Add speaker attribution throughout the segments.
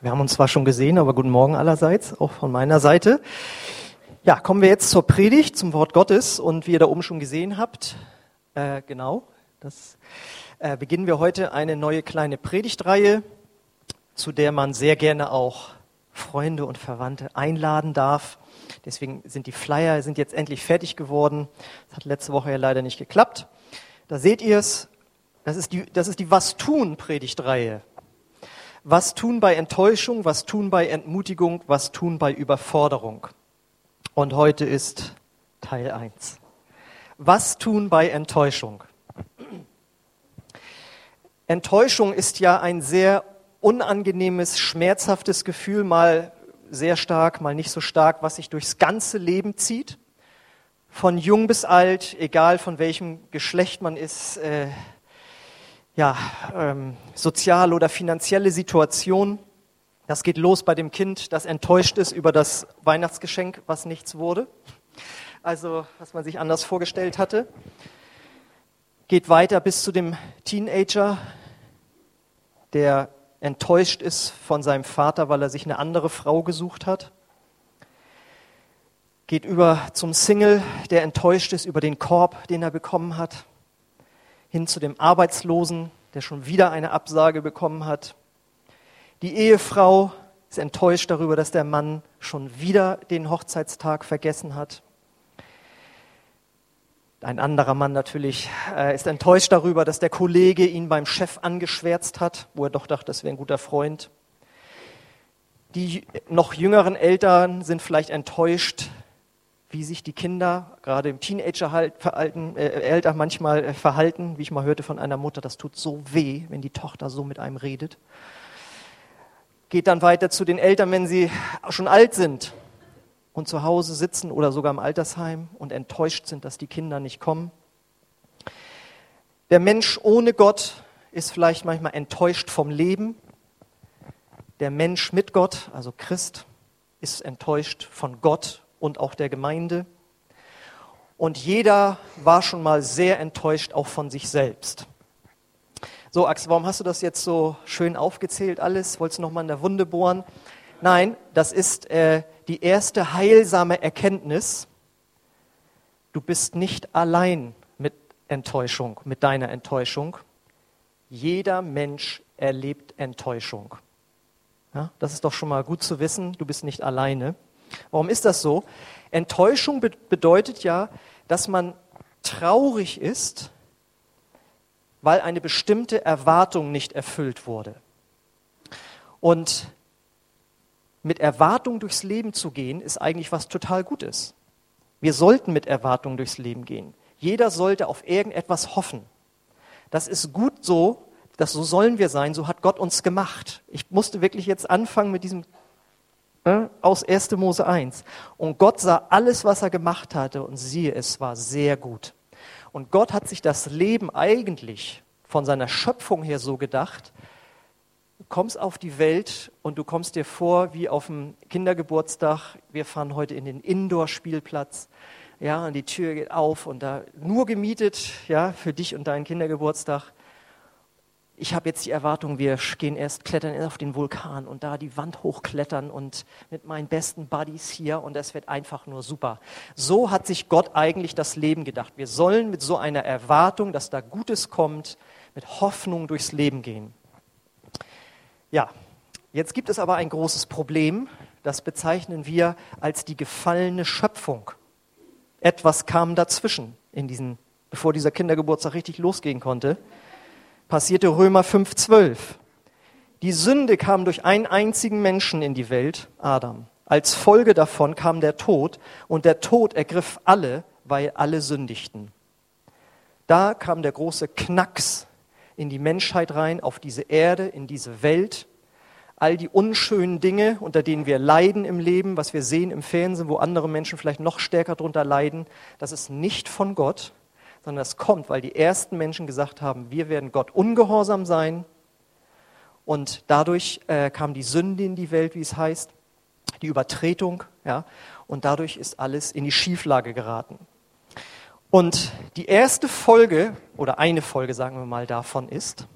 Speaker 1: Wir haben uns zwar schon gesehen, aber guten Morgen allerseits, auch von meiner Seite. Ja, kommen wir jetzt zur Predigt, zum Wort Gottes. Und wie ihr da oben schon gesehen habt, äh, genau, das äh, beginnen wir heute eine neue kleine Predigtreihe, zu der man sehr gerne auch Freunde und Verwandte einladen darf. Deswegen sind die Flyer sind jetzt endlich fertig geworden. Das hat letzte Woche ja leider nicht geklappt. Da seht ihr es. Das ist die, das ist die Was tun Predigtreihe. Was tun bei Enttäuschung, was tun bei Entmutigung, was tun bei Überforderung. Und heute ist Teil 1. Was tun bei Enttäuschung? Enttäuschung ist ja ein sehr unangenehmes, schmerzhaftes Gefühl, mal sehr stark, mal nicht so stark, was sich durchs ganze Leben zieht. Von jung bis alt, egal von welchem Geschlecht man ist, äh, ja, ähm, soziale oder finanzielle Situation. Das geht los bei dem Kind, das enttäuscht ist über das Weihnachtsgeschenk, was nichts wurde. Also, was man sich anders vorgestellt hatte. Geht weiter bis zu dem Teenager, der enttäuscht ist von seinem Vater, weil er sich eine andere Frau gesucht hat. Geht über zum Single, der enttäuscht ist über den Korb, den er bekommen hat. Hin zu dem Arbeitslosen, der schon wieder eine Absage bekommen hat. Die Ehefrau ist enttäuscht darüber, dass der Mann schon wieder den Hochzeitstag vergessen hat. Ein anderer Mann natürlich äh, ist enttäuscht darüber, dass der Kollege ihn beim Chef angeschwärzt hat, wo er doch dachte, das wäre ein guter Freund. Die noch jüngeren Eltern sind vielleicht enttäuscht, wie sich die Kinder gerade im Teenageralter äh, manchmal äh, verhalten, wie ich mal hörte von einer Mutter, das tut so weh, wenn die Tochter so mit einem redet. Geht dann weiter zu den Eltern, wenn sie schon alt sind und zu Hause sitzen oder sogar im Altersheim und enttäuscht sind, dass die Kinder nicht kommen. Der Mensch ohne Gott ist vielleicht manchmal enttäuscht vom Leben. Der Mensch mit Gott, also Christ, ist enttäuscht von Gott und auch der Gemeinde. Und jeder war schon mal sehr enttäuscht auch von sich selbst. So, Axel, warum hast du das jetzt so schön aufgezählt alles? Wolltest du noch mal in der Wunde bohren? Nein, das ist äh, die erste heilsame Erkenntnis. Du bist nicht allein mit Enttäuschung, mit deiner Enttäuschung. Jeder Mensch erlebt Enttäuschung. Ja, das ist doch schon mal gut zu wissen, du bist nicht alleine. Warum ist das so? Enttäuschung be bedeutet ja, dass man traurig ist, weil eine bestimmte Erwartung nicht erfüllt wurde. Und mit Erwartung durchs Leben zu gehen, ist eigentlich was total Gutes. Wir sollten mit Erwartung durchs Leben gehen. Jeder sollte auf irgendetwas hoffen. Das ist gut so, das so sollen wir sein, so hat Gott uns gemacht. Ich musste wirklich jetzt anfangen mit diesem äh, aus 1. Mose 1. Und Gott sah alles, was er gemacht hatte, und siehe, es war sehr gut. Und Gott hat sich das Leben eigentlich von seiner Schöpfung her so gedacht, Du kommst auf die Welt und du kommst dir vor wie auf dem Kindergeburtstag. Wir fahren heute in den Indoor-Spielplatz. Ja, und die Tür geht auf und da nur gemietet, ja, für dich und deinen Kindergeburtstag. Ich habe jetzt die Erwartung, wir gehen erst klettern auf den Vulkan und da die Wand hochklettern und mit meinen besten Buddies hier und das wird einfach nur super. So hat sich Gott eigentlich das Leben gedacht. Wir sollen mit so einer Erwartung, dass da Gutes kommt, mit Hoffnung durchs Leben gehen. Ja, jetzt gibt es aber ein großes Problem, das bezeichnen wir als die gefallene Schöpfung. Etwas kam dazwischen, in diesen, bevor dieser Kindergeburtstag richtig losgehen konnte. Passierte Römer 5,12. Die Sünde kam durch einen einzigen Menschen in die Welt, Adam. Als Folge davon kam der Tod und der Tod ergriff alle, weil alle sündigten. Da kam der große Knacks in die Menschheit rein, auf diese Erde, in diese Welt. All die unschönen Dinge, unter denen wir leiden im Leben, was wir sehen im Fernsehen, wo andere Menschen vielleicht noch stärker darunter leiden, das ist nicht von Gott, sondern das kommt, weil die ersten Menschen gesagt haben, wir werden Gott ungehorsam sein. Und dadurch äh, kam die Sünde in die Welt, wie es heißt, die Übertretung, ja, und dadurch ist alles in die Schieflage geraten. Und die erste Folge, oder eine Folge, sagen wir mal, davon ist,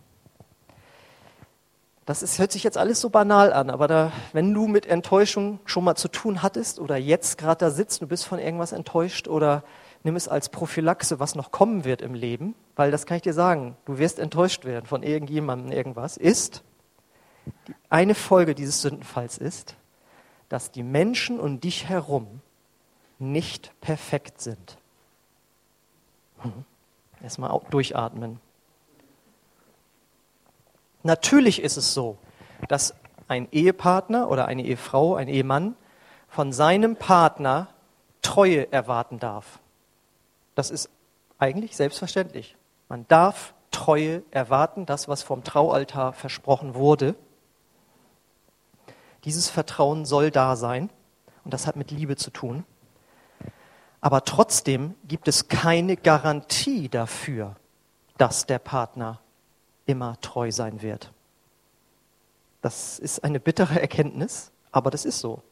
Speaker 1: Das ist, hört sich jetzt alles so banal an, aber da, wenn du mit Enttäuschung schon mal zu tun hattest oder jetzt gerade da sitzt, du bist von irgendwas enttäuscht oder nimm es als Prophylaxe, was noch kommen wird im Leben, weil das kann ich dir sagen, du wirst enttäuscht werden von irgendjemandem irgendwas, ist, eine Folge dieses Sündenfalls ist, dass die Menschen um dich herum nicht perfekt sind. Hm. Erstmal durchatmen. Natürlich ist es so, dass ein Ehepartner oder eine Ehefrau, ein Ehemann von seinem Partner Treue erwarten darf. Das ist eigentlich selbstverständlich. Man darf Treue erwarten, das, was vom Traualtar versprochen wurde. Dieses Vertrauen soll da sein und das hat mit Liebe zu tun. Aber trotzdem gibt es keine Garantie dafür, dass der Partner immer treu sein wird. Das ist eine bittere Erkenntnis, aber das ist so.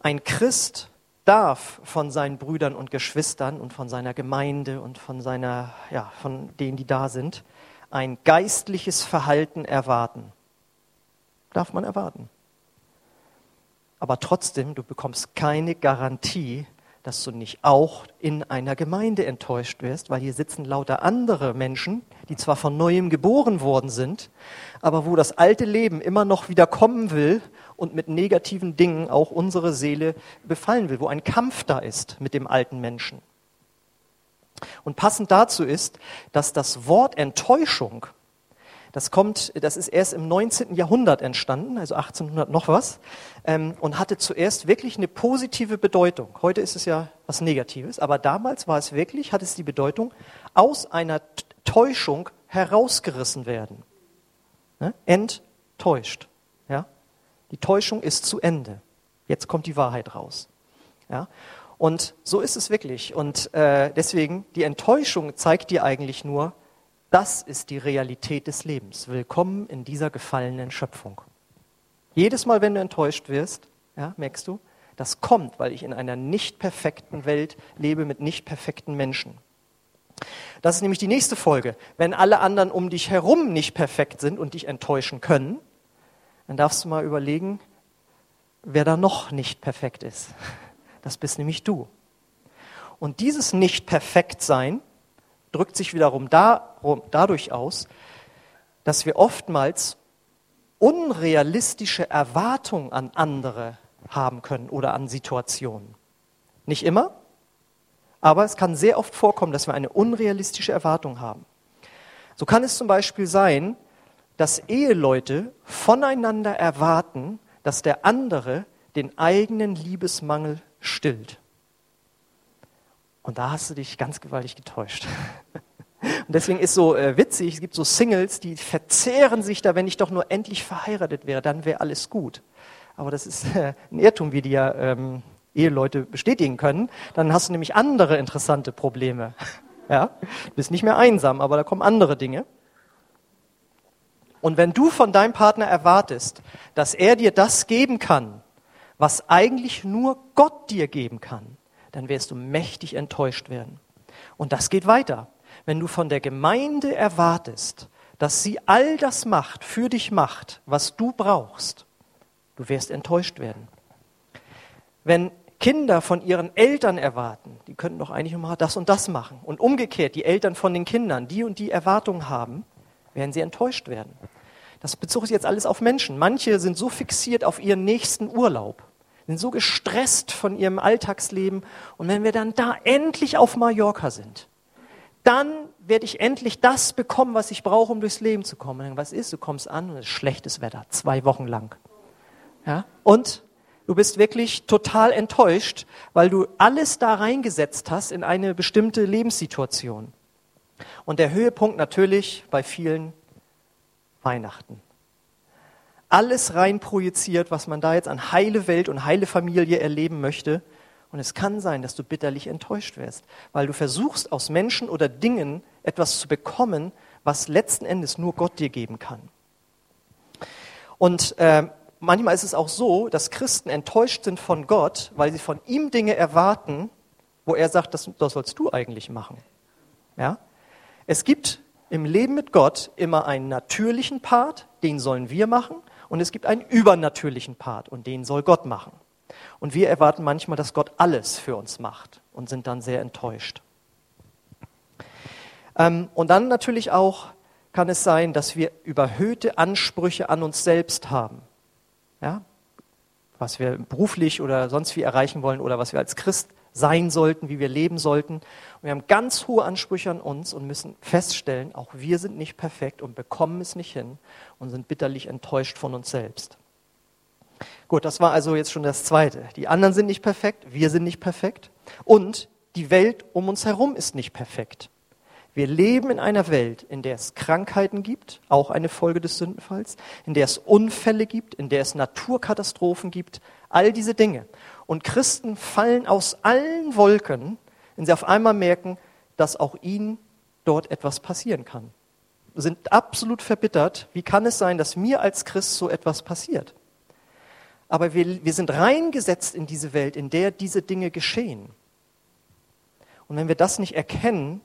Speaker 1: Ein Christ darf von seinen Brüdern und Geschwistern und von seiner Gemeinde und von seiner, ja, von denen, die da sind, ein geistliches Verhalten erwarten. Darf man erwarten. Aber trotzdem, du bekommst keine Garantie, dass du nicht auch in einer Gemeinde enttäuscht wirst, weil hier sitzen lauter andere Menschen, die zwar von neuem geboren worden sind, aber wo das alte Leben immer noch wieder kommen will und mit negativen Dingen auch unsere Seele befallen will, wo ein Kampf da ist mit dem alten Menschen. Und passend dazu ist, dass das Wort Enttäuschung das kommt, das ist erst im 19. Jahrhundert entstanden, also 1800 noch was, ähm, und hatte zuerst wirklich eine positive Bedeutung. Heute ist es ja was Negatives, aber damals war es wirklich, hat es die Bedeutung, aus einer Täuschung herausgerissen werden. Ne? Enttäuscht. Die Täuschung ist zu Ende. Jetzt kommt die Wahrheit raus. Ja? Und so ist es wirklich. Und äh, deswegen, die Enttäuschung zeigt dir eigentlich nur, das ist die Realität des Lebens. Willkommen in dieser gefallenen Schöpfung. Jedes Mal, wenn du enttäuscht wirst, ja, merkst du, das kommt, weil ich in einer nicht perfekten Welt lebe mit nicht perfekten Menschen. Das ist nämlich die nächste Folge. Wenn alle anderen um dich herum nicht perfekt sind und dich enttäuschen können, dann darfst du mal überlegen, wer da noch nicht perfekt ist. Das bist nämlich du. Und dieses Nicht-Perfekt-Sein drückt sich wiederum darum, dadurch aus, dass wir oftmals unrealistische Erwartungen an andere haben können oder an Situationen. Nicht immer, aber es kann sehr oft vorkommen, dass wir eine unrealistische Erwartung haben. So kann es zum Beispiel sein, dass Eheleute voneinander erwarten, dass der andere den eigenen Liebesmangel stillt. Und da hast du dich ganz gewaltig getäuscht. Und deswegen ist so äh, witzig, es gibt so Singles, die verzehren sich da, wenn ich doch nur endlich verheiratet wäre, dann wäre alles gut. Aber das ist äh, ein Irrtum, wie die ja ähm, Eheleute bestätigen können. Dann hast du nämlich andere interessante Probleme. ja? Du bist nicht mehr einsam, aber da kommen andere Dinge. Und wenn du von deinem Partner erwartest, dass er dir das geben kann, was eigentlich nur Gott dir geben kann, dann wirst du mächtig enttäuscht werden. Und das geht weiter. Wenn du von der Gemeinde erwartest, dass sie all das macht, für dich macht, was du brauchst, du wirst enttäuscht werden. Wenn Kinder von ihren Eltern erwarten, die könnten doch eigentlich mal das und das machen. Und umgekehrt, die Eltern von den Kindern, die und die Erwartungen haben, werden sie enttäuscht werden. Das bezog sich jetzt alles auf Menschen. Manche sind so fixiert auf ihren nächsten Urlaub, sind so gestresst von ihrem Alltagsleben. Und wenn wir dann da endlich auf Mallorca sind, dann werde ich endlich das bekommen, was ich brauche, um durchs Leben zu kommen. Und was ist? Du kommst an und es ist schlechtes Wetter, zwei Wochen lang. Ja? Und du bist wirklich total enttäuscht, weil du alles da reingesetzt hast in eine bestimmte Lebenssituation. Und der Höhepunkt natürlich bei vielen Weihnachten alles rein projiziert, was man da jetzt an heile Welt und heile Familie erleben möchte. Und es kann sein, dass du bitterlich enttäuscht wirst, weil du versuchst, aus Menschen oder Dingen etwas zu bekommen, was letzten Endes nur Gott dir geben kann. Und äh, manchmal ist es auch so, dass Christen enttäuscht sind von Gott, weil sie von ihm Dinge erwarten, wo er sagt, das, das sollst du eigentlich machen. Ja? Es gibt im Leben mit Gott immer einen natürlichen Part, den sollen wir machen, und es gibt einen übernatürlichen Part, und den soll Gott machen. Und wir erwarten manchmal, dass Gott alles für uns macht und sind dann sehr enttäuscht. Ähm, und dann natürlich auch kann es sein, dass wir überhöhte Ansprüche an uns selbst haben. Ja? Was wir beruflich oder sonst wie erreichen wollen oder was wir als Christ sein sollten, wie wir leben sollten. Und wir haben ganz hohe Ansprüche an uns und müssen feststellen, auch wir sind nicht perfekt und bekommen es nicht hin und sind bitterlich enttäuscht von uns selbst. Gut, das war also jetzt schon das Zweite. Die anderen sind nicht perfekt, wir sind nicht perfekt und die Welt um uns herum ist nicht perfekt. Wir leben in einer Welt, in der es Krankheiten gibt, auch eine Folge des Sündenfalls, in der es Unfälle gibt, in der es Naturkatastrophen gibt, all diese Dinge. Und Christen fallen aus allen Wolken, wenn sie auf einmal merken, dass auch ihnen dort etwas passieren kann. Sind absolut verbittert. Wie kann es sein, dass mir als Christ so etwas passiert? Aber wir, wir sind reingesetzt in diese Welt, in der diese Dinge geschehen. Und wenn wir das nicht erkennen,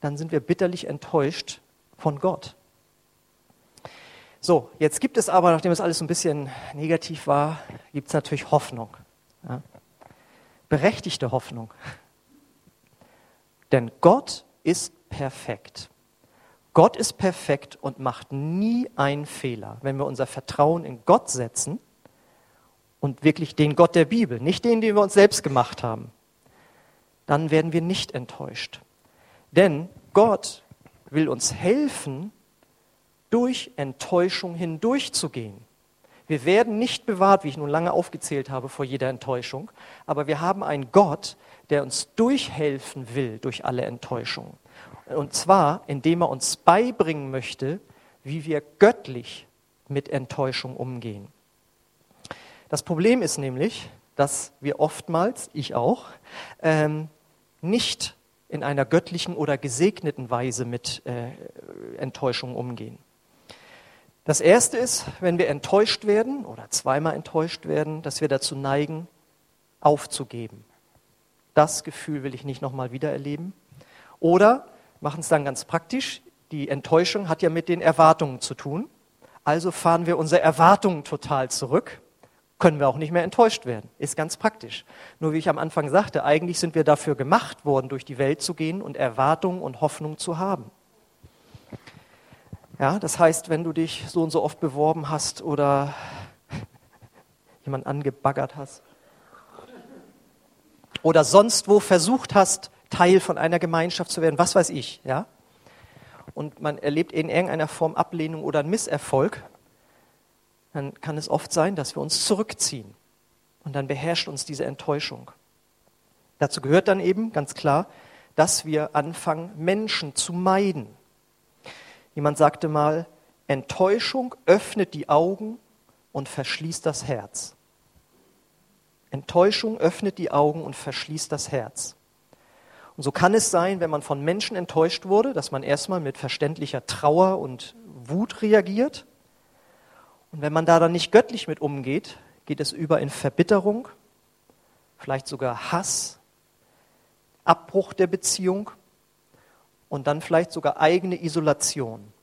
Speaker 1: dann sind wir bitterlich enttäuscht von Gott. So, jetzt gibt es aber, nachdem es alles ein bisschen negativ war, gibt es natürlich Hoffnung. Ja? Berechtigte Hoffnung. Denn Gott ist perfekt. Gott ist perfekt und macht nie einen Fehler. Wenn wir unser Vertrauen in Gott setzen und wirklich den Gott der Bibel, nicht den, den wir uns selbst gemacht haben, dann werden wir nicht enttäuscht. Denn Gott will uns helfen, durch Enttäuschung hindurchzugehen. Wir werden nicht bewahrt, wie ich nun lange aufgezählt habe, vor jeder Enttäuschung, aber wir haben einen Gott, der uns durchhelfen will durch alle Enttäuschungen. Und zwar, indem er uns beibringen möchte, wie wir göttlich mit Enttäuschung umgehen. Das Problem ist nämlich, dass wir oftmals, ich auch, ähm, nicht in einer göttlichen oder gesegneten Weise mit äh, Enttäuschung umgehen. Das Erste ist, wenn wir enttäuscht werden oder zweimal enttäuscht werden, dass wir dazu neigen, aufzugeben. Das Gefühl will ich nicht nochmal wieder erleben. Oder machen es dann ganz praktisch. Die Enttäuschung hat ja mit den Erwartungen zu tun. Also fahren wir unsere Erwartungen total zurück können wir auch nicht mehr enttäuscht werden. Ist ganz praktisch. Nur wie ich am Anfang sagte, eigentlich sind wir dafür gemacht worden, durch die Welt zu gehen und Erwartungen und Hoffnung zu haben. Ja, das heißt, wenn du dich so und so oft beworben hast oder jemand angebaggert hast oder sonst wo versucht hast, Teil von einer Gemeinschaft zu werden, was weiß ich, ja, und man erlebt in irgendeiner Form Ablehnung oder einen Misserfolg, dann kann es oft sein, dass wir uns zurückziehen. Und dann beherrscht uns diese Enttäuschung. Dazu gehört dann eben ganz klar, dass wir anfangen, Menschen zu meiden. Jemand sagte mal, Enttäuschung öffnet die Augen und verschließt das Herz. Enttäuschung öffnet die Augen und verschließt das Herz. Und so kann es sein, wenn man von Menschen enttäuscht wurde, dass man erstmal mit verständlicher Trauer und Wut reagiert und wenn man da dann nicht göttlich mit umgeht, geht es über in Verbitterung, vielleicht sogar Hass, Abbruch der Beziehung und dann vielleicht sogar eigene Isolation.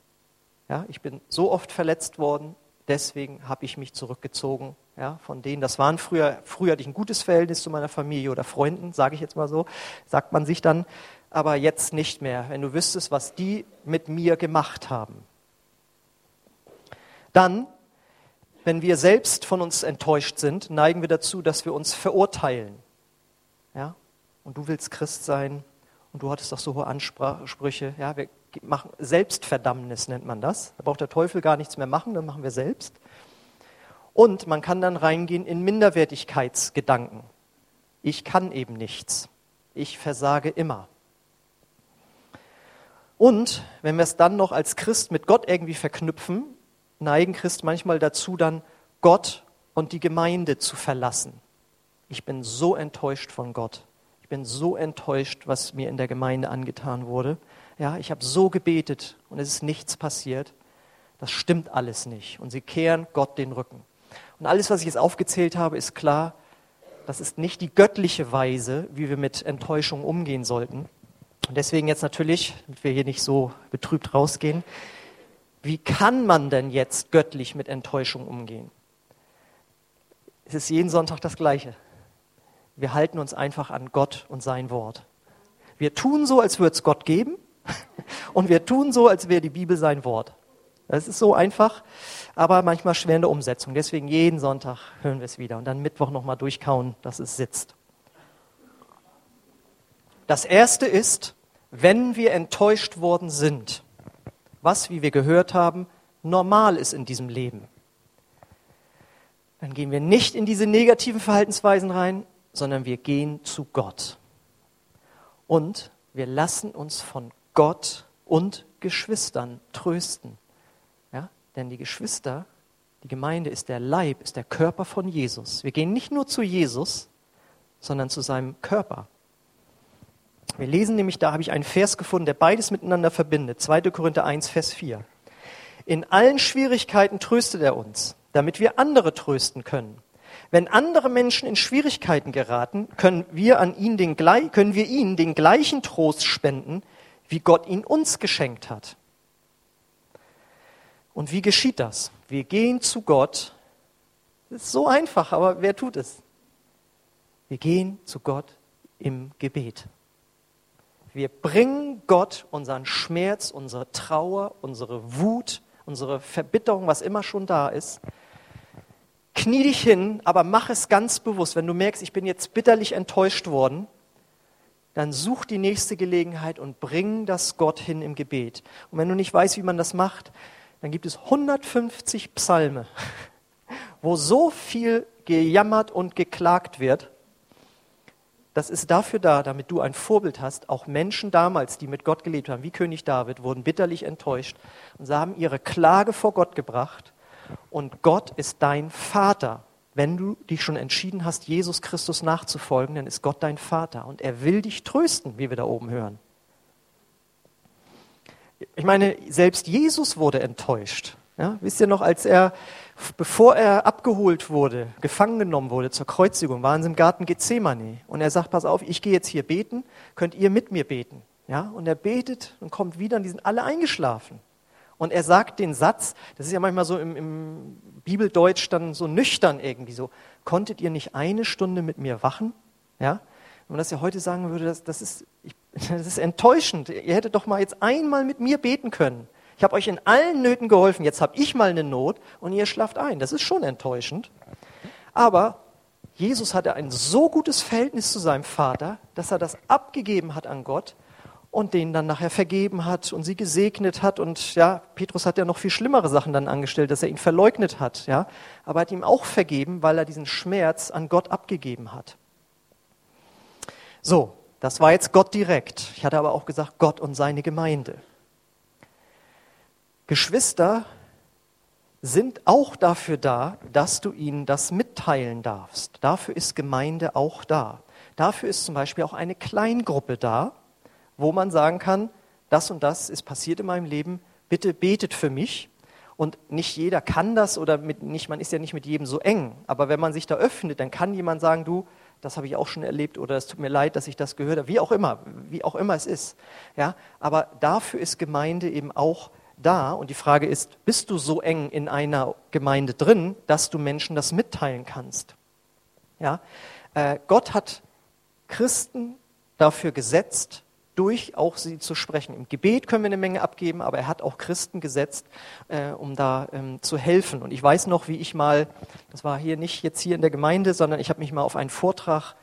Speaker 1: Ja, ich bin so oft verletzt worden, deswegen habe ich mich zurückgezogen. Ja, von denen, das waren früher, früher hatte ich ein gutes Verhältnis zu meiner Familie oder Freunden, sage ich jetzt mal so, sagt man sich dann, aber jetzt nicht mehr, wenn du wüsstest, was die mit mir gemacht haben. Dann wenn wir selbst von uns enttäuscht sind, neigen wir dazu, dass wir uns verurteilen. Ja? Und du willst Christ sein und du hattest doch so hohe Ansprüche. Ja, wir machen Selbstverdammnis nennt man das. Da braucht der Teufel gar nichts mehr machen, dann machen wir selbst. Und man kann dann reingehen in Minderwertigkeitsgedanken. Ich kann eben nichts. Ich versage immer. Und wenn wir es dann noch als Christ mit Gott irgendwie verknüpfen, neigen Christ manchmal dazu, dann Gott und die Gemeinde zu verlassen. Ich bin so enttäuscht von Gott. Ich bin so enttäuscht, was mir in der Gemeinde angetan wurde. Ja, ich habe so gebetet und es ist nichts passiert. Das stimmt alles nicht. Und sie kehren Gott den Rücken. Und alles, was ich jetzt aufgezählt habe, ist klar, das ist nicht die göttliche Weise, wie wir mit Enttäuschung umgehen sollten. Und deswegen jetzt natürlich, damit wir hier nicht so betrübt rausgehen, wie kann man denn jetzt göttlich mit Enttäuschung umgehen? Es ist jeden Sonntag das Gleiche. Wir halten uns einfach an Gott und sein Wort. Wir tun so, als würde es Gott geben und wir tun so, als wäre die Bibel sein Wort. Das ist so einfach, aber manchmal schwer in der Umsetzung. Deswegen jeden Sonntag hören wir es wieder und dann Mittwoch nochmal durchkauen, dass es sitzt. Das erste ist, wenn wir enttäuscht worden sind, was, wie wir gehört haben, normal ist in diesem Leben, dann gehen wir nicht in diese negativen Verhaltensweisen rein, sondern wir gehen zu Gott. Und wir lassen uns von Gott und Geschwistern trösten. Ja? Denn die Geschwister, die Gemeinde ist der Leib, ist der Körper von Jesus. Wir gehen nicht nur zu Jesus, sondern zu seinem Körper. Wir lesen nämlich, da habe ich einen Vers gefunden, der beides miteinander verbindet. 2. Korinther 1, Vers 4. In allen Schwierigkeiten tröstet er uns, damit wir andere trösten können. Wenn andere Menschen in Schwierigkeiten geraten, können wir, an ihn den, können wir ihnen den gleichen Trost spenden, wie Gott ihn uns geschenkt hat. Und wie geschieht das? Wir gehen zu Gott. Das ist so einfach, aber wer tut es? Wir gehen zu Gott im Gebet. Wir bringen Gott unseren Schmerz, unsere Trauer, unsere Wut, unsere Verbitterung, was immer schon da ist. Knie dich hin, aber mach es ganz bewusst. Wenn du merkst, ich bin jetzt bitterlich enttäuscht worden, dann such die nächste Gelegenheit und bring das Gott hin im Gebet. Und wenn du nicht weißt, wie man das macht, dann gibt es 150 Psalme, wo so viel gejammert und geklagt wird, das ist dafür da, damit du ein Vorbild hast. Auch Menschen damals, die mit Gott gelebt haben, wie König David, wurden bitterlich enttäuscht und sie haben ihre Klage vor Gott gebracht. Und Gott ist dein Vater. Wenn du dich schon entschieden hast, Jesus Christus nachzufolgen, dann ist Gott dein Vater und er will dich trösten, wie wir da oben hören. Ich meine, selbst Jesus wurde enttäuscht. Ja, wisst ihr noch, als er bevor er abgeholt wurde, gefangen genommen wurde zur Kreuzigung, waren sie im Garten Gethsemane. Und er sagt, pass auf, ich gehe jetzt hier beten, könnt ihr mit mir beten? Ja, und er betet und kommt wieder und die sind alle eingeschlafen. Und er sagt den Satz, das ist ja manchmal so im, im Bibeldeutsch dann so nüchtern irgendwie so, konntet ihr nicht eine Stunde mit mir wachen? Ja, wenn man das ja heute sagen würde, das, das, ist, ich, das ist enttäuschend. Ihr hättet doch mal jetzt einmal mit mir beten können. Ich habe euch in allen Nöten geholfen, jetzt habe ich mal eine Not und ihr schlaft ein. Das ist schon enttäuschend. Aber Jesus hatte ein so gutes Verhältnis zu seinem Vater, dass er das abgegeben hat an Gott und denen dann nachher vergeben hat und sie gesegnet hat. Und ja, Petrus hat ja noch viel schlimmere Sachen dann angestellt, dass er ihn verleugnet hat. Ja, aber er hat ihm auch vergeben, weil er diesen Schmerz an Gott abgegeben hat. So, das war jetzt Gott direkt. Ich hatte aber auch gesagt, Gott und seine Gemeinde. Geschwister sind auch dafür da, dass du ihnen das mitteilen darfst. Dafür ist Gemeinde auch da. Dafür ist zum Beispiel auch eine Kleingruppe da, wo man sagen kann, das und das ist passiert in meinem Leben, bitte betet für mich. Und nicht jeder kann das oder mit, nicht, man ist ja nicht mit jedem so eng. Aber wenn man sich da öffnet, dann kann jemand sagen, du, das habe ich auch schon erlebt oder es tut mir leid, dass ich das gehört habe, wie auch immer, wie auch immer es ist. Ja, aber dafür ist Gemeinde eben auch da und die Frage ist, bist du so eng in einer Gemeinde drin, dass du Menschen das mitteilen kannst? Ja, äh, Gott hat Christen dafür gesetzt, durch auch sie zu sprechen. Im Gebet können wir eine Menge abgeben, aber er hat auch Christen gesetzt, äh, um da ähm, zu helfen. Und ich weiß noch, wie ich mal, das war hier nicht jetzt hier in der Gemeinde, sondern ich habe mich mal auf einen Vortrag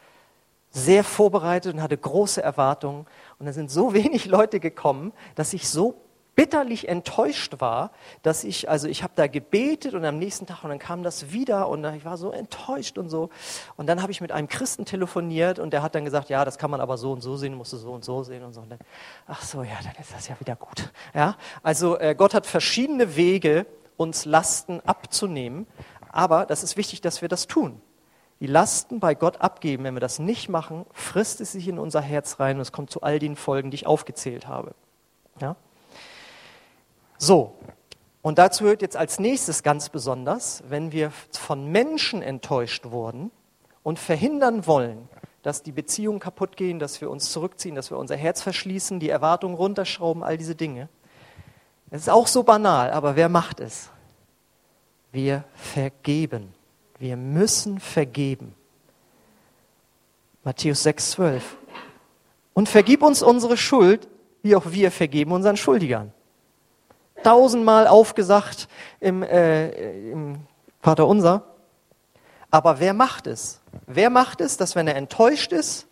Speaker 1: sehr vorbereitet und hatte große Erwartungen. Und da sind so wenig Leute gekommen, dass ich so bitterlich enttäuscht war, dass ich, also ich habe da gebetet und am nächsten Tag und dann kam das wieder und ich war so enttäuscht und so. Und dann habe ich mit einem Christen telefoniert und der hat dann gesagt, ja, das kann man aber so und so sehen, musst du so und so sehen und so. Und dann, ach so, ja, dann ist das ja wieder gut. Ja, also äh, Gott hat verschiedene Wege, uns Lasten abzunehmen, aber das ist wichtig, dass wir das tun. Die Lasten bei Gott abgeben, wenn wir das nicht machen, frisst es sich in unser Herz rein und es kommt zu all den Folgen, die ich aufgezählt habe. Ja? So, und dazu hört jetzt als nächstes ganz besonders, wenn wir von Menschen enttäuscht wurden und verhindern wollen, dass die Beziehungen kaputt gehen, dass wir uns zurückziehen, dass wir unser Herz verschließen, die Erwartungen runterschrauben, all diese Dinge. Es ist auch so banal, aber wer macht es? Wir vergeben. Wir müssen vergeben. Matthäus 6, 12. Und vergib uns unsere Schuld, wie auch wir vergeben unseren Schuldigern. Tausendmal aufgesagt im, äh, im Vater Unser. Aber wer macht es? Wer macht es, dass wenn er enttäuscht ist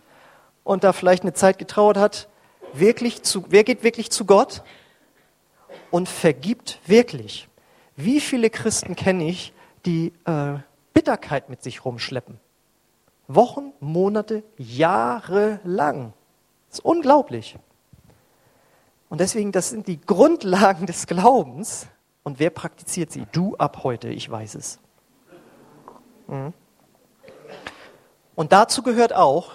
Speaker 1: und da vielleicht eine Zeit getrauert hat, wirklich zu, wer geht wirklich zu Gott und vergibt wirklich? Wie viele Christen kenne ich, die äh, Bitterkeit mit sich rumschleppen? Wochen, Monate, Jahre lang. Das ist unglaublich. Und deswegen, das sind die Grundlagen des Glaubens. Und wer praktiziert sie? Du ab heute, ich weiß es. Mhm. Und dazu gehört auch,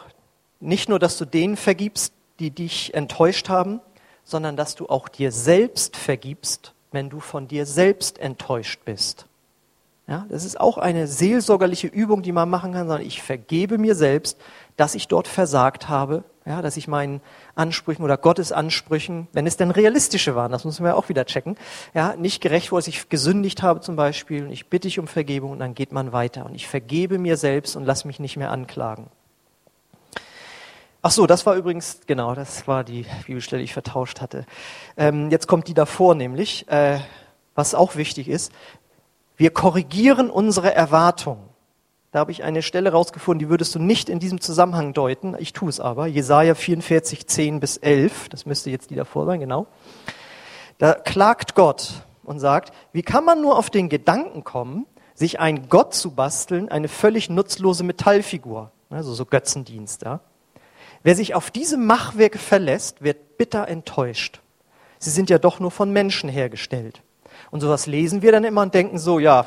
Speaker 1: nicht nur, dass du denen vergibst, die dich enttäuscht haben, sondern dass du auch dir selbst vergibst, wenn du von dir selbst enttäuscht bist. Ja, das ist auch eine seelsorgerliche Übung, die man machen kann, sondern ich vergebe mir selbst, dass ich dort versagt habe, ja, dass ich meinen Ansprüchen oder Gottes Ansprüchen, wenn es denn realistische waren, das müssen wir auch wieder checken, ja, nicht gerecht dass ich gesündigt habe zum Beispiel und ich bitte dich um Vergebung und dann geht man weiter und ich vergebe mir selbst und lass mich nicht mehr anklagen. Ach so, das war übrigens, genau, das war die Bibelstelle, die ich vertauscht hatte. Ähm, jetzt kommt die davor nämlich, äh, was auch wichtig ist. Wir korrigieren unsere Erwartungen. Da habe ich eine Stelle rausgefunden, die würdest du nicht in diesem Zusammenhang deuten. Ich tue es aber. Jesaja 44, 10 bis 11. Das müsste jetzt die davor sein, genau. Da klagt Gott und sagt, wie kann man nur auf den Gedanken kommen, sich einen Gott zu basteln, eine völlig nutzlose Metallfigur, also so Götzendienst, ja? Wer sich auf diese Machwerke verlässt, wird bitter enttäuscht. Sie sind ja doch nur von Menschen hergestellt. Und sowas lesen wir dann immer und denken so, ja,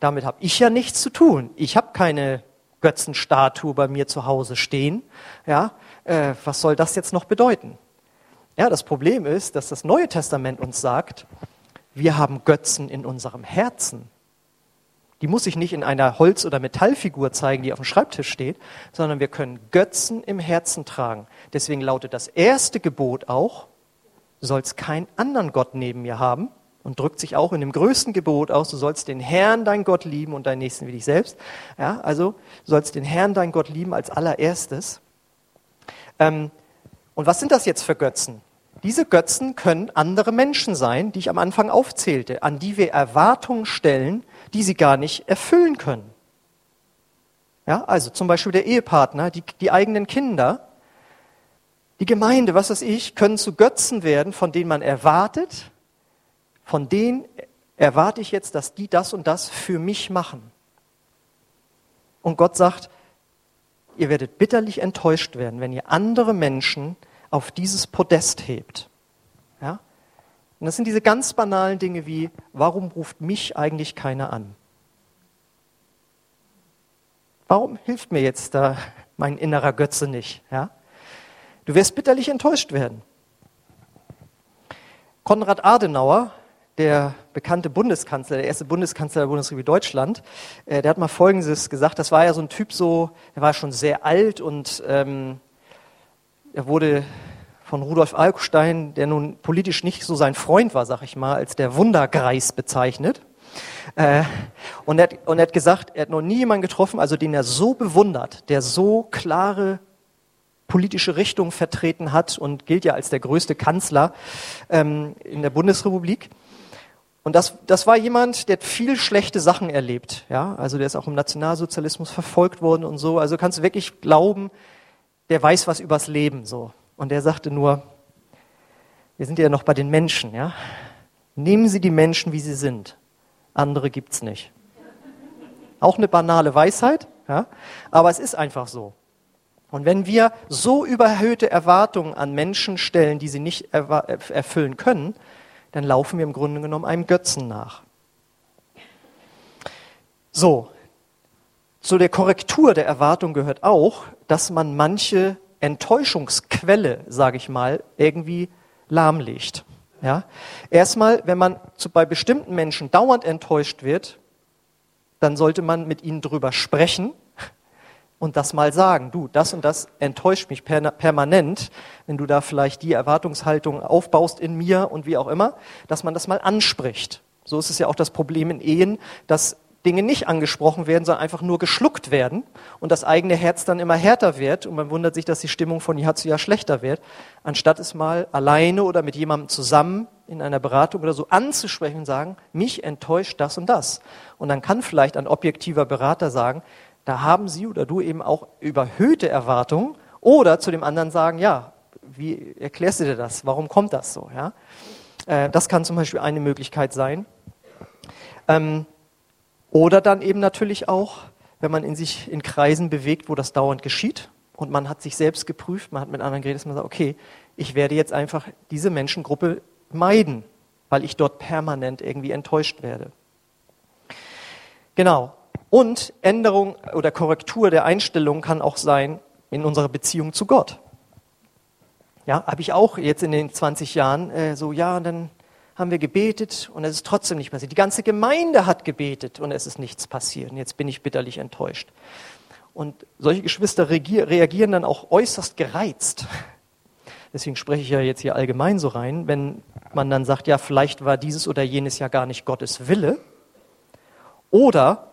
Speaker 1: damit habe ich ja nichts zu tun. Ich habe keine Götzenstatue bei mir zu Hause stehen. Ja, äh, was soll das jetzt noch bedeuten? Ja, das Problem ist, dass das Neue Testament uns sagt, wir haben Götzen in unserem Herzen. Die muss sich nicht in einer Holz- oder Metallfigur zeigen, die auf dem Schreibtisch steht, sondern wir können Götzen im Herzen tragen. Deswegen lautet das erste Gebot auch, sollst keinen anderen Gott neben mir haben und drückt sich auch in dem größten Gebot aus, du sollst den Herrn, dein Gott, lieben und deinen Nächsten wie dich selbst. Ja, also du sollst den Herrn, dein Gott, lieben als allererstes. Ähm, und was sind das jetzt für Götzen? Diese Götzen können andere Menschen sein, die ich am Anfang aufzählte, an die wir Erwartungen stellen, die sie gar nicht erfüllen können. Ja, also zum Beispiel der Ehepartner, die, die eigenen Kinder, die Gemeinde, was weiß ich, können zu Götzen werden, von denen man erwartet, von denen erwarte ich jetzt, dass die das und das für mich machen. Und Gott sagt, ihr werdet bitterlich enttäuscht werden, wenn ihr andere Menschen auf dieses Podest hebt. Ja? Und das sind diese ganz banalen Dinge wie, warum ruft mich eigentlich keiner an? Warum hilft mir jetzt da mein innerer Götze nicht? Ja? Du wirst bitterlich enttäuscht werden. Konrad Adenauer, der bekannte Bundeskanzler, der erste Bundeskanzler der Bundesrepublik Deutschland, äh, der hat mal Folgendes gesagt. Das war ja so ein Typ so, er war schon sehr alt und ähm, er wurde von Rudolf Alkstein, der nun politisch nicht so sein Freund war, sag ich mal, als der Wundergreis bezeichnet. Äh, und, er hat, und er hat gesagt, er hat noch nie jemanden getroffen, also den er so bewundert, der so klare politische Richtung vertreten hat und gilt ja als der größte Kanzler ähm, in der Bundesrepublik. Und das, das war jemand, der hat viel schlechte Sachen erlebt. Ja? Also der ist auch im Nationalsozialismus verfolgt worden und so. Also kannst du wirklich glauben, der weiß was übers Leben so. Und er sagte nur, wir sind ja noch bei den Menschen, ja. Nehmen Sie die Menschen, wie sie sind. Andere gibt's nicht. Auch eine banale Weisheit, ja. Aber es ist einfach so. Und wenn wir so überhöhte Erwartungen an Menschen stellen, die sie nicht erfüllen können, dann laufen wir im Grunde genommen einem Götzen nach. So, zu der Korrektur der Erwartung gehört auch, dass man manche Enttäuschungsquelle, sage ich mal, irgendwie lahmlegt. Ja? Erstmal, wenn man zu, bei bestimmten Menschen dauernd enttäuscht wird, dann sollte man mit ihnen drüber sprechen, und das mal sagen, du, das und das enttäuscht mich per permanent, wenn du da vielleicht die Erwartungshaltung aufbaust in mir und wie auch immer, dass man das mal anspricht. So ist es ja auch das Problem in Ehen, dass Dinge nicht angesprochen werden, sondern einfach nur geschluckt werden und das eigene Herz dann immer härter wird und man wundert sich, dass die Stimmung von Jahr zu Jahr schlechter wird, anstatt es mal alleine oder mit jemandem zusammen in einer Beratung oder so anzusprechen und sagen, mich enttäuscht das und das. Und dann kann vielleicht ein objektiver Berater sagen, da haben Sie oder du eben auch überhöhte Erwartungen oder zu dem anderen sagen, ja, wie erklärst du dir das? Warum kommt das so? Ja? Äh, das kann zum Beispiel eine Möglichkeit sein. Ähm, oder dann eben natürlich auch, wenn man in sich in Kreisen bewegt, wo das dauernd geschieht und man hat sich selbst geprüft, man hat mit anderen geredet, dass man sagt, okay, ich werde jetzt einfach diese Menschengruppe meiden, weil ich dort permanent irgendwie enttäuscht werde. Genau. Und Änderung oder Korrektur der Einstellung kann auch sein in unserer Beziehung zu Gott. Ja, habe ich auch jetzt in den 20 Jahren äh, so, ja, und dann haben wir gebetet und es ist trotzdem nicht passiert. Die ganze Gemeinde hat gebetet und es ist nichts passiert. Und jetzt bin ich bitterlich enttäuscht. Und solche Geschwister reagieren dann auch äußerst gereizt. Deswegen spreche ich ja jetzt hier allgemein so rein, wenn man dann sagt, ja, vielleicht war dieses oder jenes ja gar nicht Gottes Wille. Oder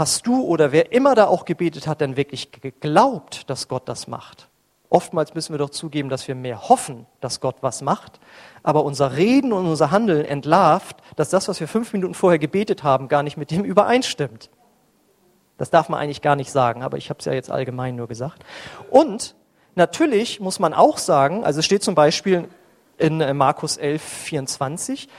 Speaker 1: Hast du oder wer immer da auch gebetet hat, denn wirklich geglaubt, dass Gott das macht? Oftmals müssen wir doch zugeben, dass wir mehr hoffen, dass Gott was macht, aber unser Reden und unser Handeln entlarvt, dass das, was wir fünf Minuten vorher gebetet haben, gar nicht mit dem übereinstimmt. Das darf man eigentlich gar nicht sagen, aber ich habe es ja jetzt allgemein nur gesagt. Und natürlich muss man auch sagen, also es steht zum Beispiel in äh, Markus 11, 24,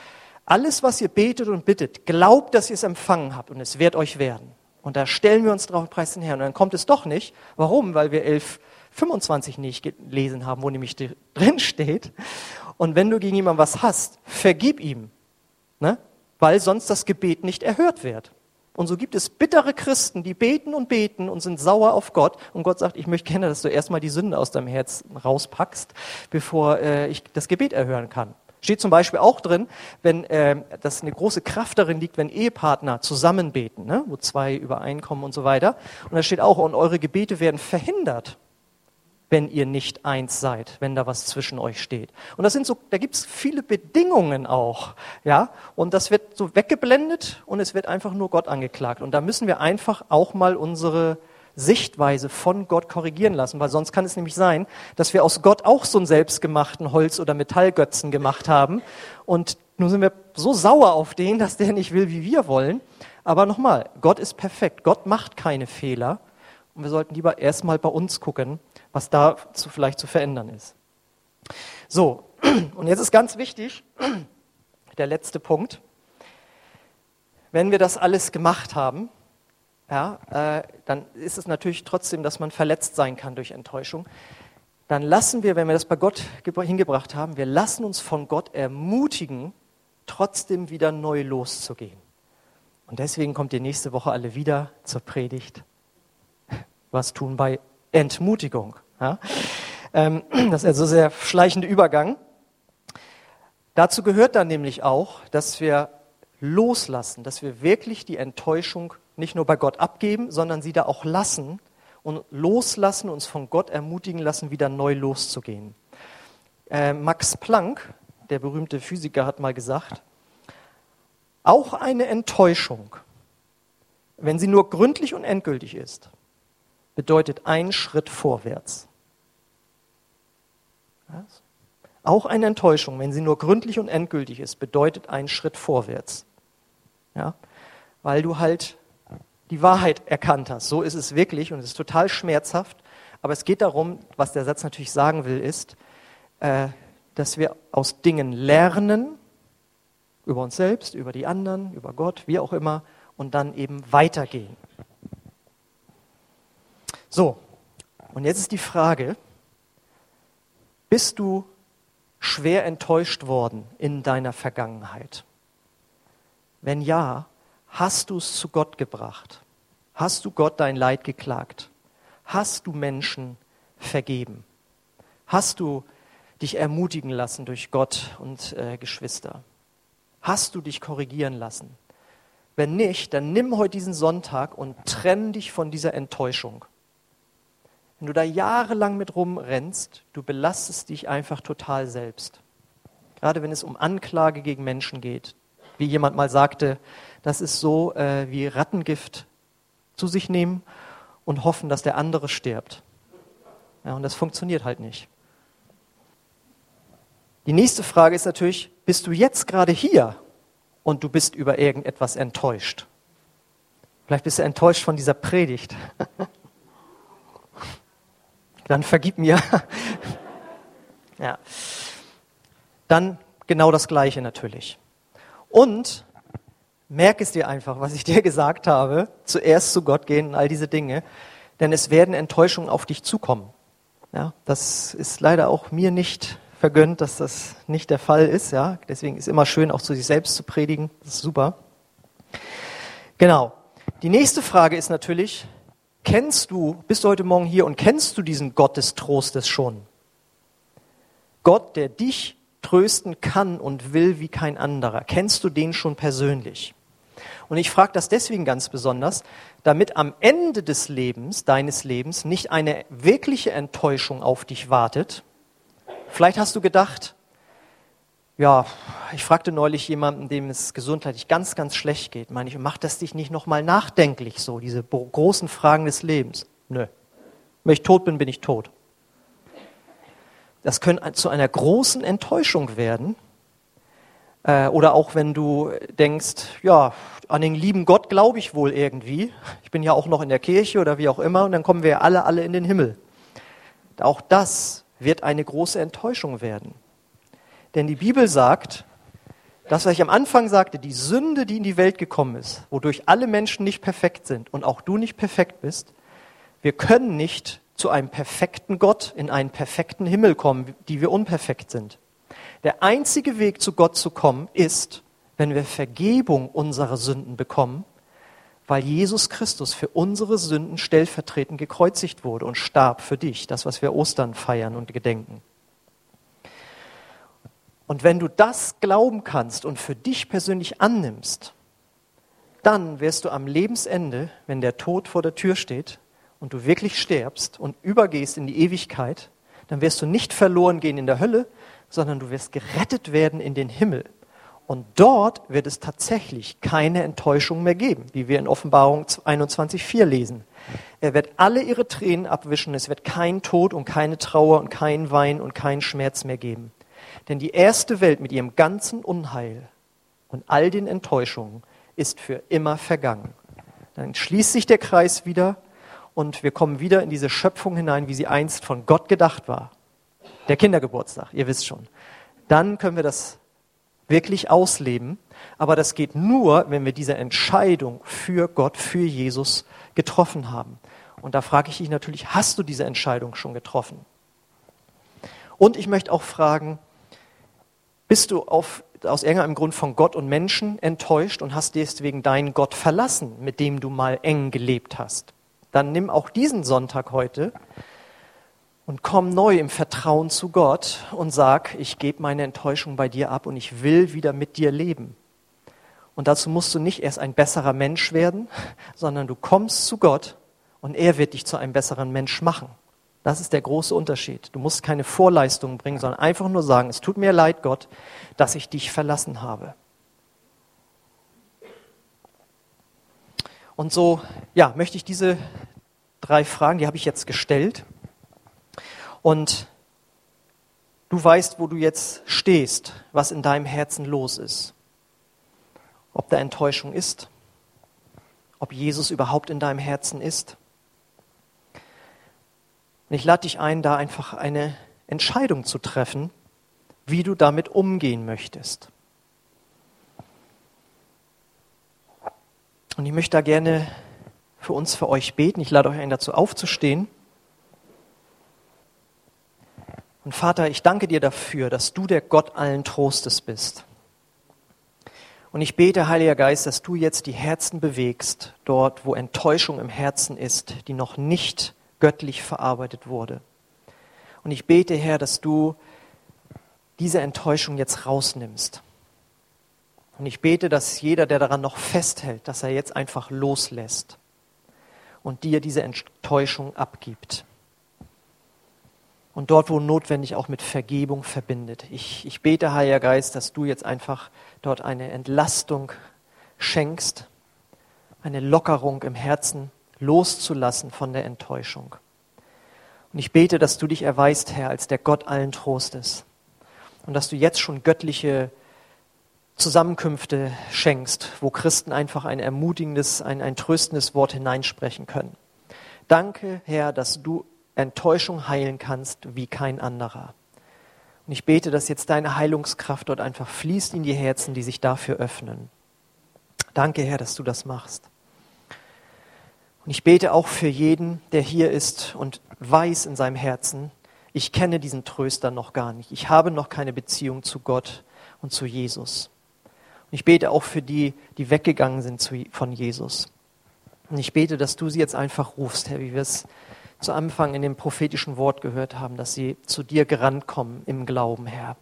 Speaker 1: alles, was ihr betet und bittet, glaubt, dass ihr es empfangen habt und es wird euch werden. Und da stellen wir uns drauf und preisen her. Und dann kommt es doch nicht. Warum? Weil wir 11.25 nicht gelesen haben, wo nämlich drin steht. Und wenn du gegen jemanden was hast, vergib ihm. Ne? Weil sonst das Gebet nicht erhört wird. Und so gibt es bittere Christen, die beten und beten und sind sauer auf Gott. Und Gott sagt, ich möchte gerne, dass du erstmal die Sünde aus deinem Herz rauspackst, bevor äh, ich das Gebet erhören kann. Steht zum Beispiel auch drin, wenn äh, dass eine große Kraft darin liegt, wenn Ehepartner zusammenbeten, ne, wo zwei übereinkommen und so weiter. Und da steht auch, und eure Gebete werden verhindert, wenn ihr nicht eins seid, wenn da was zwischen euch steht. Und das sind so, da gibt's viele Bedingungen auch, ja. Und das wird so weggeblendet und es wird einfach nur Gott angeklagt. Und da müssen wir einfach auch mal unsere Sichtweise von Gott korrigieren lassen, weil sonst kann es nämlich sein, dass wir aus Gott auch so einen selbstgemachten Holz- oder Metallgötzen gemacht haben und nun sind wir so sauer auf den, dass der nicht will, wie wir wollen. Aber nochmal, Gott ist perfekt, Gott macht keine Fehler und wir sollten lieber erstmal bei uns gucken, was da zu, vielleicht zu verändern ist. So, und jetzt ist ganz wichtig, der letzte Punkt. Wenn wir das alles gemacht haben, ja, äh, dann ist es natürlich trotzdem, dass man verletzt sein kann durch Enttäuschung. Dann lassen wir, wenn wir das bei Gott hingebracht haben, wir lassen uns von Gott ermutigen, trotzdem wieder neu loszugehen. Und deswegen kommt ihr nächste Woche alle wieder zur Predigt. Was tun bei Entmutigung? Ja? Ähm, das ist also sehr schleichende Übergang. Dazu gehört dann nämlich auch, dass wir loslassen, dass wir wirklich die Enttäuschung nicht nur bei Gott abgeben, sondern sie da auch lassen und loslassen, uns von Gott ermutigen lassen, wieder neu loszugehen. Äh, Max Planck, der berühmte Physiker, hat mal gesagt, auch eine Enttäuschung, wenn sie nur gründlich und endgültig ist, bedeutet ein Schritt vorwärts. Was? Auch eine Enttäuschung, wenn sie nur gründlich und endgültig ist, bedeutet ein Schritt vorwärts. Ja? Weil du halt die Wahrheit erkannt hast. So ist es wirklich und es ist total schmerzhaft. Aber es geht darum, was der Satz natürlich sagen will, ist, äh, dass wir aus Dingen lernen, über uns selbst, über die anderen, über Gott, wie auch immer, und dann eben weitergehen. So, und jetzt ist die Frage, bist du schwer enttäuscht worden in deiner Vergangenheit? Wenn ja, Hast du es zu Gott gebracht? Hast du Gott dein Leid geklagt? Hast du Menschen vergeben? Hast du dich ermutigen lassen durch Gott und äh, Geschwister? Hast du dich korrigieren lassen? Wenn nicht, dann nimm heute diesen Sonntag und trenn dich von dieser Enttäuschung. wenn du da jahrelang mit rumrennst, du belastest dich einfach total selbst. Gerade wenn es um Anklage gegen Menschen geht. Wie jemand mal sagte, das ist so äh, wie Rattengift zu sich nehmen und hoffen, dass der andere stirbt. Ja, und das funktioniert halt nicht. Die nächste Frage ist natürlich, bist du jetzt gerade hier und du bist über irgendetwas enttäuscht? Vielleicht bist du enttäuscht von dieser Predigt. Dann vergib mir. ja. Dann genau das Gleiche natürlich. Und merk es dir einfach, was ich dir gesagt habe. Zuerst zu Gott gehen und all diese Dinge. Denn es werden Enttäuschungen auf dich zukommen. Ja, das ist leider auch mir nicht vergönnt, dass das nicht der Fall ist. Ja, deswegen ist immer schön, auch zu sich selbst zu predigen. Das ist super. Genau. Die nächste Frage ist natürlich, kennst du, bist du heute Morgen hier und kennst du diesen Gott des Trostes schon? Gott, der dich trösten kann und will wie kein anderer. Kennst du den schon persönlich? Und ich frage das deswegen ganz besonders, damit am Ende des Lebens, deines Lebens, nicht eine wirkliche Enttäuschung auf dich wartet. Vielleicht hast du gedacht, ja, ich fragte neulich jemanden, dem es gesundheitlich ganz, ganz schlecht geht, meine ich, macht das dich nicht nochmal nachdenklich so, diese großen Fragen des Lebens? Nö. Wenn ich tot bin, bin ich tot. Das könnte zu einer großen Enttäuschung werden. Äh, oder auch wenn du denkst, ja, an den lieben Gott glaube ich wohl irgendwie. Ich bin ja auch noch in der Kirche oder wie auch immer und dann kommen wir alle, alle in den Himmel. Auch das wird eine große Enttäuschung werden. Denn die Bibel sagt, das, was ich am Anfang sagte, die Sünde, die in die Welt gekommen ist, wodurch alle Menschen nicht perfekt sind und auch du nicht perfekt bist, wir können nicht zu einem perfekten Gott in einen perfekten Himmel kommen, die wir unperfekt sind. Der einzige Weg zu Gott zu kommen ist, wenn wir Vergebung unserer Sünden bekommen, weil Jesus Christus für unsere Sünden stellvertretend gekreuzigt wurde und starb für dich, das, was wir Ostern feiern und gedenken. Und wenn du das glauben kannst und für dich persönlich annimmst, dann wirst du am Lebensende, wenn der Tod vor der Tür steht, und du wirklich stirbst und übergehst in die Ewigkeit, dann wirst du nicht verloren gehen in der Hölle, sondern du wirst gerettet werden in den Himmel. Und dort wird es tatsächlich keine Enttäuschung mehr geben, wie wir in Offenbarung 21.4 lesen. Er wird alle ihre Tränen abwischen, es wird kein Tod und keine Trauer und kein Wein und kein Schmerz mehr geben. Denn die erste Welt mit ihrem ganzen Unheil und all den Enttäuschungen ist für immer vergangen. Dann schließt sich der Kreis wieder und wir kommen wieder in diese Schöpfung hinein, wie sie einst von Gott gedacht war. Der Kindergeburtstag, ihr wisst schon. Dann können wir das wirklich ausleben, aber das geht nur, wenn wir diese Entscheidung für Gott, für Jesus getroffen haben. Und da frage ich dich natürlich, hast du diese Entscheidung schon getroffen? Und ich möchte auch fragen, bist du auf, aus irgendeinem Grund von Gott und Menschen enttäuscht und hast deswegen deinen Gott verlassen, mit dem du mal eng gelebt hast? dann nimm auch diesen Sonntag heute und komm neu im Vertrauen zu Gott und sag, ich gebe meine Enttäuschung bei dir ab und ich will wieder mit dir leben. Und dazu musst du nicht erst ein besserer Mensch werden, sondern du kommst zu Gott und er wird dich zu einem besseren Mensch machen. Das ist der große Unterschied. Du musst keine Vorleistungen bringen, sondern einfach nur sagen, es tut mir leid, Gott, dass ich dich verlassen habe. Und so, ja, möchte ich diese drei Fragen, die habe ich jetzt gestellt. Und du weißt, wo du jetzt stehst, was in deinem Herzen los ist. Ob da Enttäuschung ist, ob Jesus überhaupt in deinem Herzen ist. Und ich lade dich ein, da einfach eine Entscheidung zu treffen, wie du damit umgehen möchtest. Und ich möchte da gerne für uns, für euch beten. Ich lade euch ein, dazu aufzustehen. Und Vater, ich danke dir dafür, dass du der Gott allen Trostes bist. Und ich bete, Heiliger Geist, dass du jetzt die Herzen bewegst, dort, wo Enttäuschung im Herzen ist, die noch nicht göttlich verarbeitet wurde. Und ich bete, Herr, dass du diese Enttäuschung jetzt rausnimmst. Und ich bete, dass jeder, der daran noch festhält, dass er jetzt einfach loslässt und dir diese Enttäuschung abgibt und dort, wo notwendig, auch mit Vergebung verbindet. Ich, ich bete, Heiliger Geist, dass du jetzt einfach dort eine Entlastung schenkst, eine Lockerung im Herzen loszulassen von der Enttäuschung. Und ich bete, dass du dich erweist, Herr, als der Gott allen Trostes und dass du jetzt schon göttliche Zusammenkünfte schenkst, wo Christen einfach ein ermutigendes, ein, ein tröstendes Wort hineinsprechen können. Danke, Herr, dass du Enttäuschung heilen kannst wie kein anderer. Und ich bete, dass jetzt deine Heilungskraft dort einfach fließt in die Herzen, die sich dafür öffnen. Danke, Herr, dass du das machst. Und ich bete auch für jeden, der hier ist und weiß in seinem Herzen, ich kenne diesen Tröster noch gar nicht. Ich habe noch keine Beziehung zu Gott und zu Jesus. Und ich bete auch für die, die weggegangen sind von Jesus. Und ich bete, dass du sie jetzt einfach rufst, Herr, wie wir es zu Anfang in dem prophetischen Wort gehört haben, dass sie zu dir gerannt kommen im Glauben, Herr.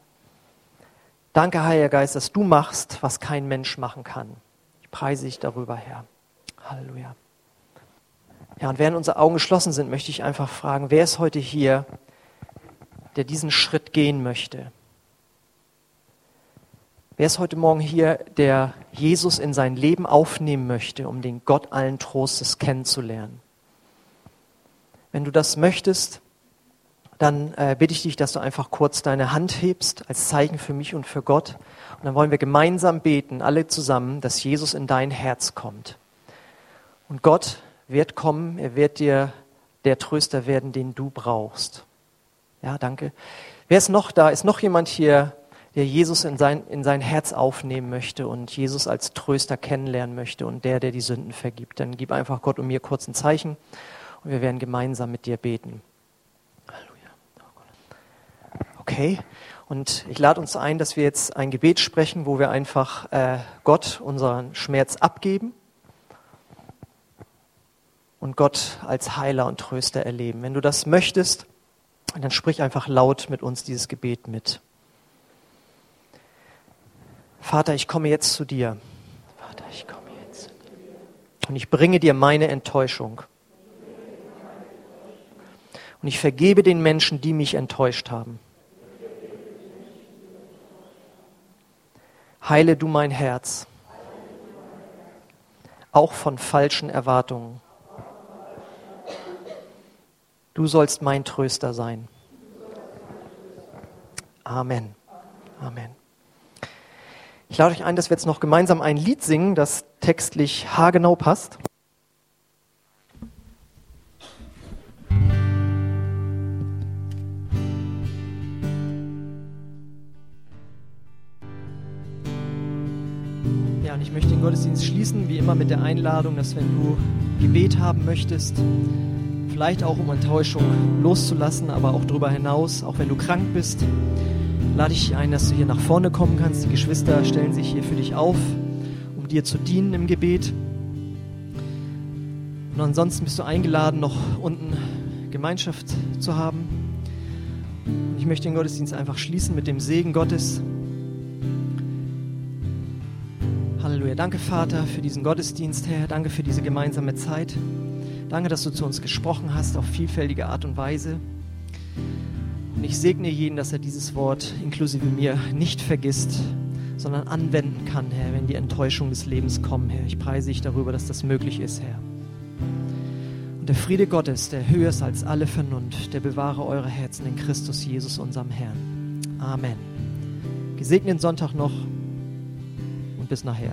Speaker 1: Danke, Heiliger Geist, dass du machst, was kein Mensch machen kann. Ich preise dich darüber, Herr. Halleluja. Ja, und während unsere Augen geschlossen sind, möchte ich einfach fragen, wer ist heute hier, der diesen Schritt gehen möchte? Wer ist heute Morgen hier, der Jesus in sein Leben aufnehmen möchte, um den Gott allen Trostes kennenzulernen? Wenn du das möchtest, dann äh, bitte ich dich, dass du einfach kurz deine Hand hebst als Zeichen für mich und für Gott. Und dann wollen wir gemeinsam beten, alle zusammen, dass Jesus in dein Herz kommt. Und Gott wird kommen, er wird dir der Tröster werden, den du brauchst. Ja, danke. Wer ist noch da? Ist noch jemand hier, der Jesus in sein, in sein Herz aufnehmen möchte und Jesus als Tröster kennenlernen möchte und der, der die Sünden vergibt? Dann gib einfach Gott und mir kurz ein Zeichen und wir werden gemeinsam mit dir beten. Okay, und ich lade uns ein, dass wir jetzt ein Gebet sprechen, wo wir einfach äh, Gott unseren Schmerz abgeben und Gott als Heiler und Tröster erleben. Wenn du das möchtest, dann sprich einfach laut mit uns dieses Gebet mit. Vater, ich komme jetzt zu dir. Vater, ich komme jetzt zu dir. Und ich bringe dir meine Enttäuschung. Und ich vergebe den Menschen, die mich enttäuscht haben. Heile du mein Herz, auch von falschen Erwartungen. Du sollst mein Tröster sein. Amen. Amen. Ich lade euch ein, dass wir jetzt noch gemeinsam ein Lied singen, das textlich haargenau passt. Und ich möchte den Gottesdienst schließen, wie immer mit der Einladung, dass wenn du Gebet haben möchtest, vielleicht auch um Enttäuschung loszulassen, aber auch darüber hinaus, auch wenn du krank bist, lade ich ein, dass du hier nach vorne kommen kannst. Die Geschwister stellen sich hier für dich auf, um dir zu dienen im Gebet. Und ansonsten bist du eingeladen, noch unten Gemeinschaft zu haben. Ich möchte den Gottesdienst einfach schließen mit dem Segen Gottes. Danke, Vater, für diesen Gottesdienst, Herr. Danke für diese gemeinsame Zeit. Danke, dass du zu uns gesprochen hast auf vielfältige Art und Weise. Und ich segne jeden, dass er dieses Wort inklusive mir nicht vergisst, sondern anwenden kann, Herr, wenn die Enttäuschungen des Lebens kommen, Herr. Ich preise dich darüber, dass das möglich ist, Herr. Und der Friede Gottes, der höher ist als alle Vernunft, der bewahre eure Herzen in Christus Jesus, unserem Herrn. Amen. Gesegneten Sonntag noch und bis nachher.